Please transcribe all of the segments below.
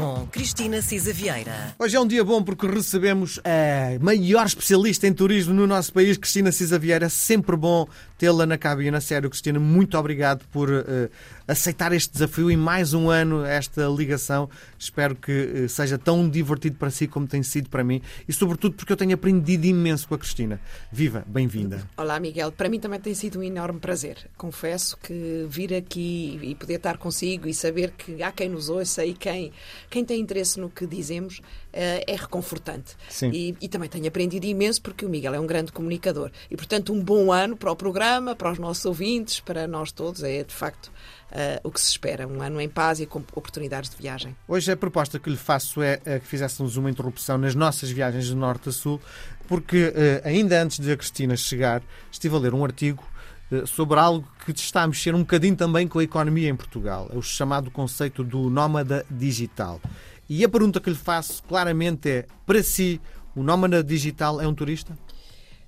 com Cristina Cisa Vieira. Hoje é um dia bom porque recebemos a maior especialista em turismo no nosso país, Cristina Cisa Vieira. Sempre bom tê-la na cabina. Sério, Cristina, muito obrigado por uh, aceitar este desafio e mais um ano esta ligação. Espero que uh, seja tão divertido para si como tem sido para mim e, sobretudo, porque eu tenho aprendido imenso com a Cristina. Viva, bem-vinda. Olá, Miguel. Para mim também tem sido um enorme prazer. Confesso que vir aqui e poder estar consigo e saber que há quem nos ouça e quem, quem tem interesse no que dizemos uh, é reconfortante. Sim. E, e também tenho aprendido imenso porque o Miguel é um grande comunicador. E, portanto, um bom ano para o programa para os nossos ouvintes, para nós todos. É de facto uh, o que se espera. Um ano em paz e com oportunidades de viagem. Hoje a proposta que lhe faço é, é que fizéssemos uma interrupção nas nossas viagens de norte a sul, porque ainda antes de a Cristina chegar, estive a ler um artigo sobre algo que está a mexer um bocadinho também com a economia em Portugal. É o chamado conceito do nómada digital. E a pergunta que lhe faço claramente é: para si, o nómada digital é um turista?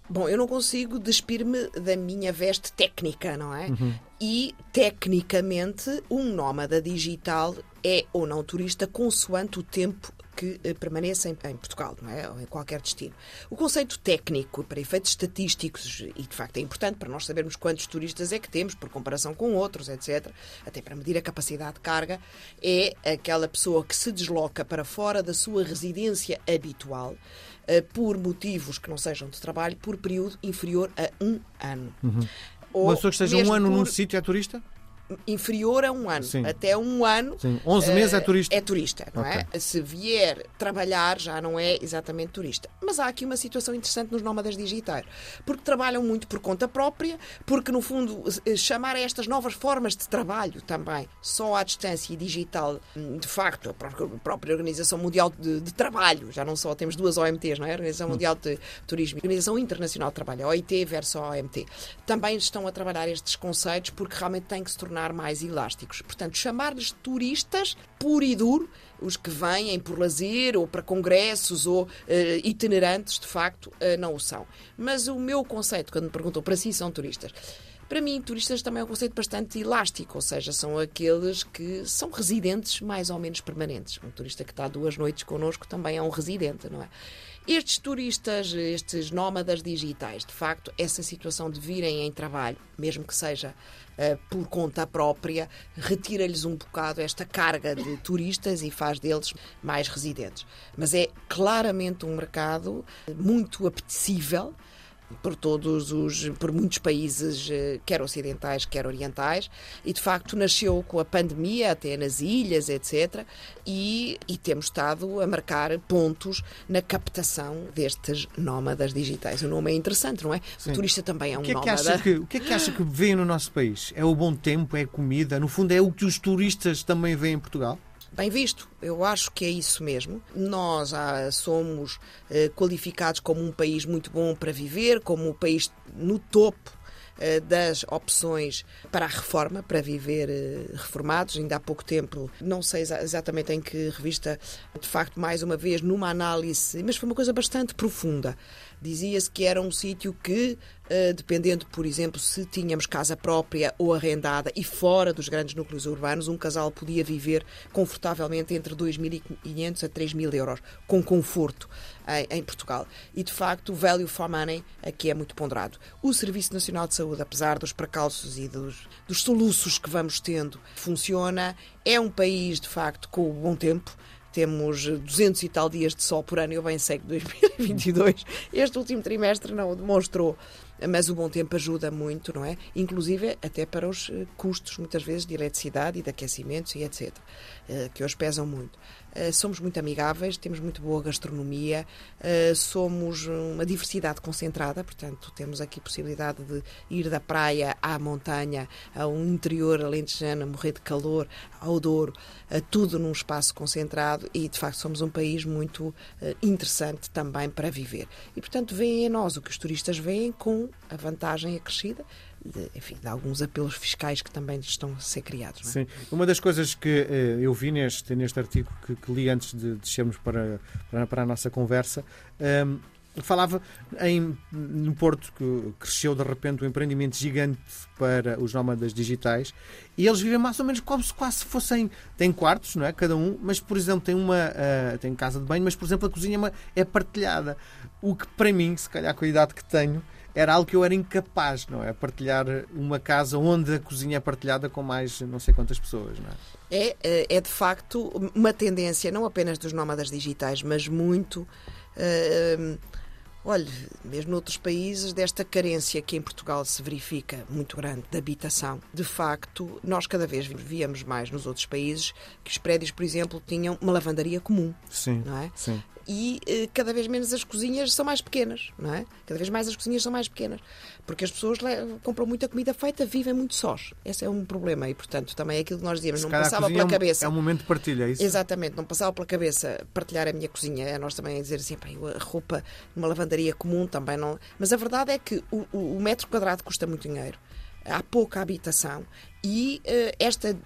Bom, eu não consigo despir-me da minha veste técnica, não é? Uhum. E, tecnicamente, um nómada digital é ou não turista consoante o tempo que eh, permaneça em, Portugal, não é? Ou em qualquer destino. O conceito técnico, para efeitos estatísticos, e de facto é importante para nós sabermos quantos turistas é que temos, por comparação com outros, etc., até para medir a capacidade de carga, é aquela pessoa que se desloca para fora da sua residência habitual uh, por motivos que não sejam de trabalho, por período inferior a um ano. Uhum. Uma pessoa que esteja um ano por... num sítio é turista? Inferior a um ano. Sim. Até um ano. Sim. 11 uh, meses é turista. É turista, não é? okay. é? Se vier trabalhar, já não é exatamente turista. Mas há aqui uma situação interessante nos nómadas digitais. Porque trabalham muito por conta própria, porque, no fundo, eh, chamar a estas novas formas de trabalho também, só à distância e digital, hum, de facto, a própria Organização Mundial de, de Trabalho, já não só temos duas OMTs, não é? A Organização hum. Mundial de Turismo e a Organização Internacional de Trabalho, a OIT versus a OMT, também estão a trabalhar estes conceitos porque realmente têm que se tornar tornar mais elásticos. Portanto, chamar-lhes turistas puro e duro, os que vêm por lazer ou para congressos ou uh, itinerantes, de facto, uh, não o são. Mas o meu conceito, quando me perguntam para si são turistas, para mim, turistas também é um conceito bastante elástico, ou seja, são aqueles que são residentes mais ou menos permanentes. Um turista que está duas noites connosco também é um residente, não é? Estes turistas, estes nómadas digitais, de facto, essa situação de virem em trabalho, mesmo que seja uh, por conta própria, retira-lhes um bocado esta carga de turistas e faz deles mais residentes. Mas é claramente um mercado muito apetecível por todos os, por muitos países, eh, quer ocidentais, quer orientais, e de facto nasceu com a pandemia, até nas ilhas, etc. E, e temos estado a marcar pontos na captação destes nómadas digitais. O nome é interessante, não é? Sim. O turista também é um o que é que nómada. Que, o que é que acha que vê no nosso país? É o bom tempo, é a comida? No fundo, é o que os turistas também veem em Portugal? Bem visto. Eu acho que é isso mesmo. Nós ah, somos eh, qualificados como um país muito bom para viver, como um país no topo eh, das opções para a reforma, para viver eh, reformados. Ainda há pouco tempo, não sei exatamente em que revista, de facto, mais uma vez, numa análise, mas foi uma coisa bastante profunda. Dizia-se que era um sítio que, dependendo, por exemplo, se tínhamos casa própria ou arrendada e fora dos grandes núcleos urbanos, um casal podia viver confortavelmente entre 2.500 a 3.000 euros, com conforto em, Portugal. E, de facto, o value for money aqui é muito ponderado. O Serviço Nacional de Saúde, apesar dos precalços e dos, dos soluços que vamos tendo, funciona. É um país, de facto, com bom tempo temos 200 e tal dias de sol por ano, eu bem sei que 2022, este último trimestre não o demonstrou, mas o bom tempo ajuda muito, não é? Inclusive até para os eh, custos, muitas vezes, de eletricidade e de aquecimentos e etc., eh, que hoje pesam muito. Eh, somos muito amigáveis, temos muito boa gastronomia, somos uma diversidade concentrada, portanto, temos aqui possibilidade de ir da praia à montanha, ao interior alentejano, a morrer de calor, ao Douro, tudo num espaço concentrado e, de facto, somos um país muito interessante também para viver. E, portanto, veem em nós o que os turistas veem com a vantagem acrescida de, enfim, de alguns apelos fiscais que também estão a ser criados. É? Sim. Uma das coisas que eh, eu vi neste, neste artigo que, que li antes de descermos para, para, para, a nossa conversa, um, ehm, falava em, no Porto que cresceu de repente um empreendimento gigante para os nómadas digitais e eles vivem mais ou menos como se quase fossem. Têm quartos, não é? Cada um, mas por exemplo tem uma. Uh, tem casa de banho, mas por exemplo a cozinha é, é partilhada. O que para mim, se calhar com a idade que tenho, era algo que eu era incapaz, não é? Partilhar uma casa onde a cozinha é partilhada com mais não sei quantas pessoas, não é? É, eh, é de facto uma tendência, não apenas dos nómadas digitais, mas muito. Uh, Olhe, mesmo noutros países, desta carência que em Portugal se verifica muito grande de habitação, de facto, nós cada vez víamos mais nos outros países que os prédios, por exemplo, tinham uma lavandaria comum. Sim. Não é? Sim e eh, cada vez menos as cozinhas são mais pequenas, não é? Cada vez mais as cozinhas são mais pequenas, porque as pessoas compram muita comida feita, vivem muito sós. Esse é um problema e, portanto, também é aquilo que nós dizíamos, Se não passava pela é um, cabeça. É um momento de partilha, é isso? Exatamente, não passava pela cabeça partilhar a minha cozinha. É nós também a dizer assim, a roupa numa lavandaria comum também não. Mas a verdade é que o, o, metro quadrado custa muito dinheiro, há pouca habitação e uh, esta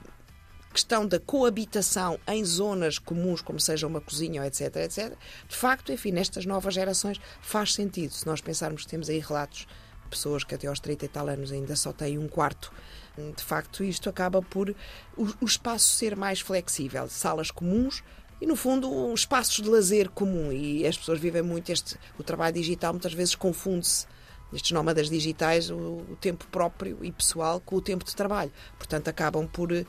questão da coabitação em zonas comuns, como seja uma cozinha, etc, etc, de facto, enfim, nestas novas gerações faz sentido. Se nós pensarmos que temos aí relatos de pessoas que até aos 30 e tal anos ainda só têm um quarto, de facto, isto acaba por o, espaço ser mais flexível. Salas comuns, e no fundo espaços de lazer comum e as pessoas vivem muito este o trabalho digital muitas vezes confunde-se estes nómadas digitais, o, o, tempo próprio e pessoal com o tempo de trabalho. Portanto, acabam por uh,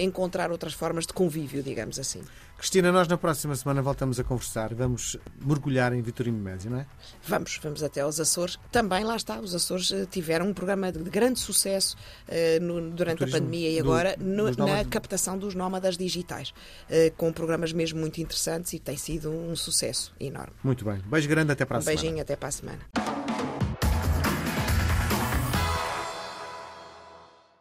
encontrar outras formas de convívio, digamos assim. Cristina, nós na próxima semana voltamos a conversar. Vamos mergulhar em Vitorino Médio, não é? Vamos, vamos até aos Açores. Também lá está, os Açores eh, tiveram um programa de grande sucesso uh, no, durante a pandemia e agora do, no, na captação dos nómadas digitais, uh, com programas mesmo muito interessantes e tem sido um sucesso enorme. Muito bem. Beijo grande, até para a um semana. Beijinho, até para a semana.